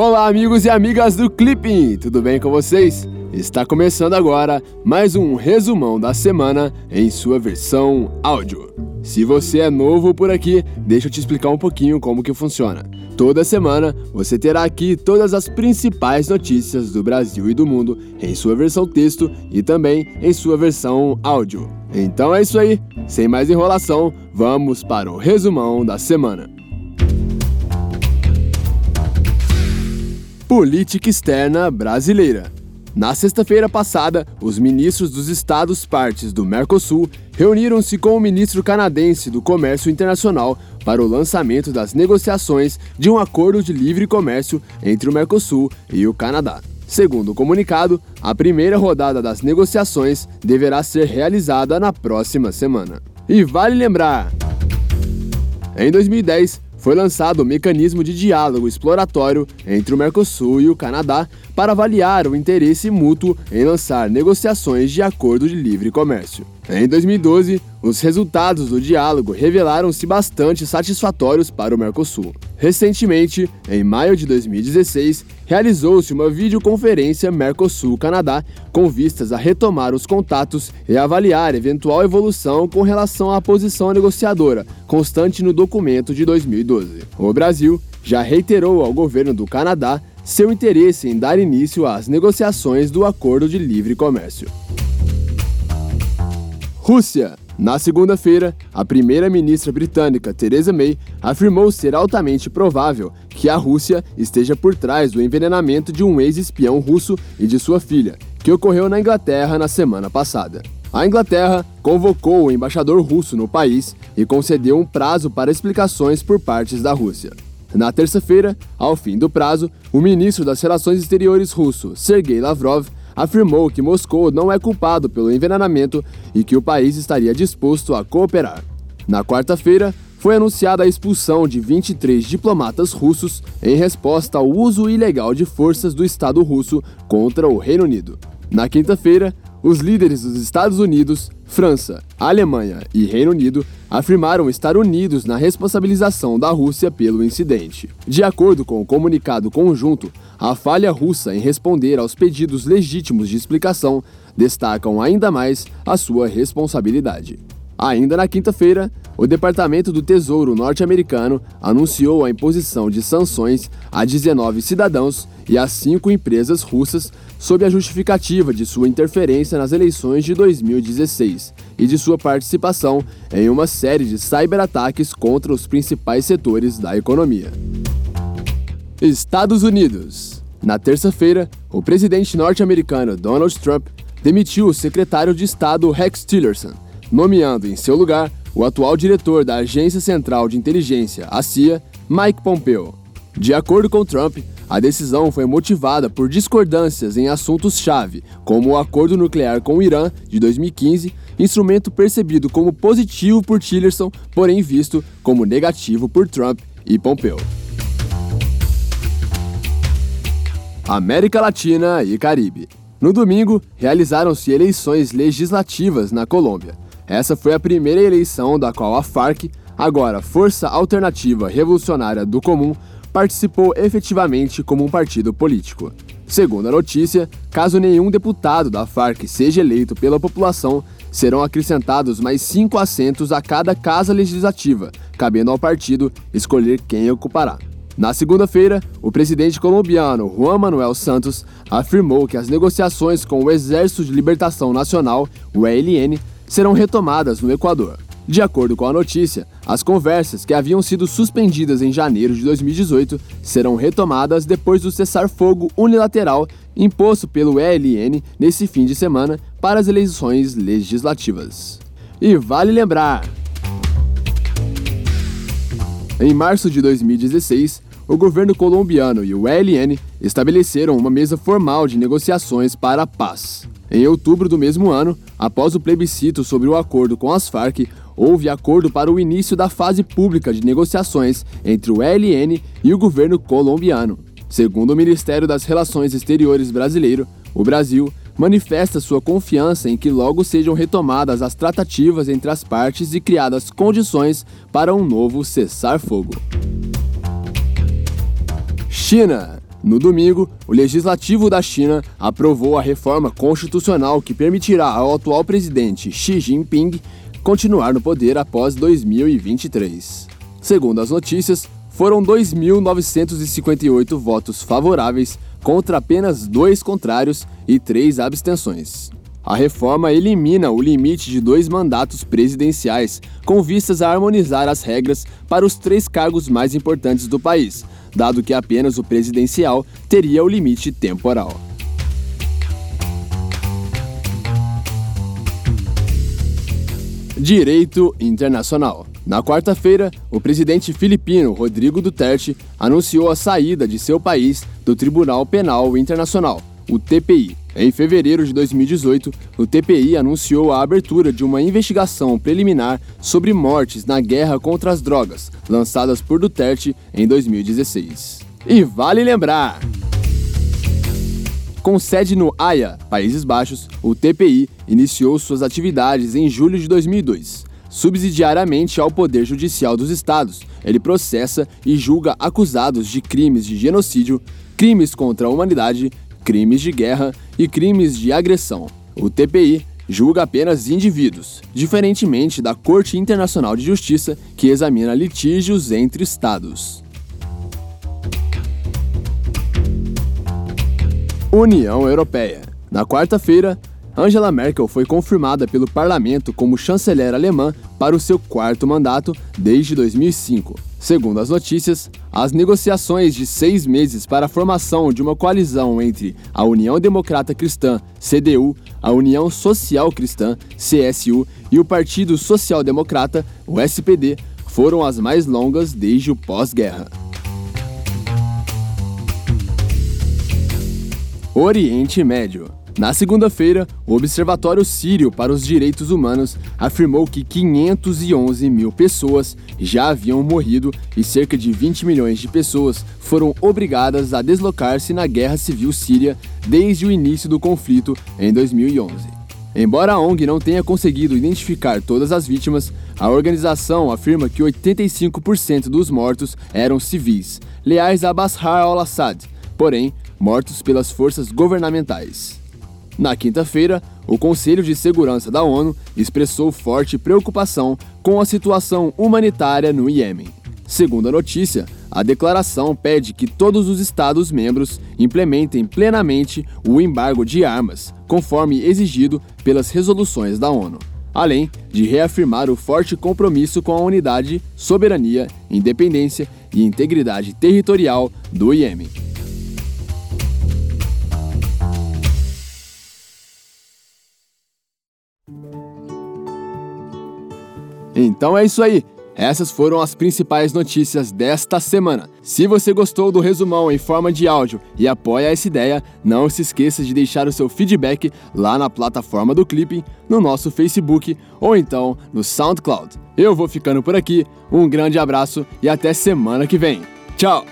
Olá, amigos e amigas do Clipping, tudo bem com vocês? Está começando agora mais um resumão da semana em sua versão áudio. Se você é novo por aqui, deixa eu te explicar um pouquinho como que funciona. Toda semana você terá aqui todas as principais notícias do Brasil e do mundo em sua versão texto e também em sua versão áudio. Então é isso aí, sem mais enrolação, vamos para o resumão da semana. Política externa brasileira. Na sexta-feira passada, os ministros dos estados partes do Mercosul reuniram-se com o ministro canadense do Comércio Internacional para o lançamento das negociações de um acordo de livre comércio entre o Mercosul e o Canadá. Segundo o comunicado, a primeira rodada das negociações deverá ser realizada na próxima semana. E vale lembrar: em 2010, foi lançado o mecanismo de diálogo exploratório entre o Mercosul e o Canadá para avaliar o interesse mútuo em lançar negociações de acordo de livre comércio. Em 2012, os resultados do diálogo revelaram-se bastante satisfatórios para o Mercosul. Recentemente, em maio de 2016, realizou-se uma videoconferência Mercosul-Canadá com vistas a retomar os contatos e avaliar eventual evolução com relação à posição negociadora, constante no documento de 2012. O Brasil já reiterou ao governo do Canadá seu interesse em dar início às negociações do Acordo de Livre Comércio. Rússia na segunda-feira, a primeira-ministra britânica Theresa May afirmou ser altamente provável que a Rússia esteja por trás do envenenamento de um ex-espião russo e de sua filha, que ocorreu na Inglaterra na semana passada. A Inglaterra convocou o embaixador russo no país e concedeu um prazo para explicações por partes da Rússia. Na terça-feira, ao fim do prazo, o ministro das Relações Exteriores russo, Sergei Lavrov, afirmou que Moscou não é culpado pelo envenenamento e que o país estaria disposto a cooperar. Na quarta-feira, foi anunciada a expulsão de 23 diplomatas russos em resposta ao uso ilegal de forças do Estado russo contra o Reino Unido. Na quinta-feira, os líderes dos Estados Unidos, França, Alemanha e Reino Unido afirmaram estar unidos na responsabilização da Rússia pelo incidente. De acordo com o comunicado conjunto, a falha russa em responder aos pedidos legítimos de explicação destacam ainda mais a sua responsabilidade. Ainda na quinta-feira, o Departamento do Tesouro norte-americano anunciou a imposição de sanções a 19 cidadãos e a cinco empresas russas sob a justificativa de sua interferência nas eleições de 2016 e de sua participação em uma série de cyberataques contra os principais setores da economia. Estados Unidos. Na terça-feira, o presidente norte-americano Donald Trump demitiu o secretário de Estado Rex Tillerson nomeando em seu lugar o atual diretor da Agência Central de Inteligência, a CIA, Mike Pompeo. De acordo com Trump, a decisão foi motivada por discordâncias em assuntos-chave, como o acordo nuclear com o Irã de 2015, instrumento percebido como positivo por Tillerson, porém visto como negativo por Trump e Pompeo. América Latina e Caribe. No domingo, realizaram-se eleições legislativas na Colômbia. Essa foi a primeira eleição da qual a FARC, agora Força Alternativa Revolucionária do Comum, participou efetivamente como um partido político. Segundo a notícia, caso nenhum deputado da FARC seja eleito pela população, serão acrescentados mais cinco assentos a cada casa legislativa, cabendo ao partido escolher quem ocupará. Na segunda-feira, o presidente colombiano Juan Manuel Santos afirmou que as negociações com o Exército de Libertação Nacional, o ELN, serão retomadas no Equador. De acordo com a notícia, as conversas que haviam sido suspendidas em janeiro de 2018 serão retomadas depois do cessar-fogo unilateral imposto pelo ELN nesse fim de semana para as eleições legislativas. E vale lembrar: em março de 2016, o governo colombiano e o ELN estabeleceram uma mesa formal de negociações para a paz. Em outubro do mesmo ano, após o plebiscito sobre o acordo com as Farc, houve acordo para o início da fase pública de negociações entre o ELN e o governo colombiano. Segundo o Ministério das Relações Exteriores brasileiro, o Brasil manifesta sua confiança em que logo sejam retomadas as tratativas entre as partes e criadas condições para um novo cessar-fogo. China No domingo, o Legislativo da China aprovou a reforma constitucional que permitirá ao atual presidente Xi Jinping continuar no poder após 2023. Segundo as notícias, foram 2.958 votos favoráveis contra apenas dois contrários e três abstenções. A reforma elimina o limite de dois mandatos presidenciais, com vistas a harmonizar as regras para os três cargos mais importantes do país, dado que apenas o presidencial teria o limite temporal. Direito Internacional. Na quarta-feira, o presidente filipino Rodrigo Duterte anunciou a saída de seu país do Tribunal Penal Internacional, o TPI. Em fevereiro de 2018, o TPI anunciou a abertura de uma investigação preliminar sobre mortes na guerra contra as drogas, lançadas por Duterte em 2016. E vale lembrar! Com sede no Haia, Países Baixos, o TPI iniciou suas atividades em julho de 2002. Subsidiariamente ao Poder Judicial dos Estados, ele processa e julga acusados de crimes de genocídio, crimes contra a humanidade, crimes de guerra e crimes de agressão. O TPI julga apenas indivíduos, diferentemente da Corte Internacional de Justiça, que examina litígios entre Estados. União Europeia. Na quarta-feira, Angela Merkel foi confirmada pelo parlamento como chanceler alemã para o seu quarto mandato desde 2005. Segundo as notícias, as negociações de seis meses para a formação de uma coalizão entre a União Democrata Cristã, CDU, a União Social Cristã, CSU, e o Partido Social Democrata, o SPD, foram as mais longas desde o pós-guerra. Oriente Médio na segunda-feira, o Observatório Sírio para os Direitos Humanos afirmou que 511 mil pessoas já haviam morrido e cerca de 20 milhões de pessoas foram obrigadas a deslocar-se na guerra civil síria desde o início do conflito em 2011. Embora a ONG não tenha conseguido identificar todas as vítimas, a organização afirma que 85% dos mortos eram civis, leais a Bashar al-Assad, porém mortos pelas forças governamentais. Na quinta-feira, o Conselho de Segurança da ONU expressou forte preocupação com a situação humanitária no Iêmen. Segundo a notícia, a declaração pede que todos os Estados-membros implementem plenamente o embargo de armas, conforme exigido pelas resoluções da ONU, além de reafirmar o forte compromisso com a unidade, soberania, independência e integridade territorial do Iêmen. Então é isso aí. Essas foram as principais notícias desta semana. Se você gostou do resumão em forma de áudio e apoia essa ideia, não se esqueça de deixar o seu feedback lá na plataforma do Clipping, no nosso Facebook ou então no SoundCloud. Eu vou ficando por aqui, um grande abraço e até semana que vem. Tchau!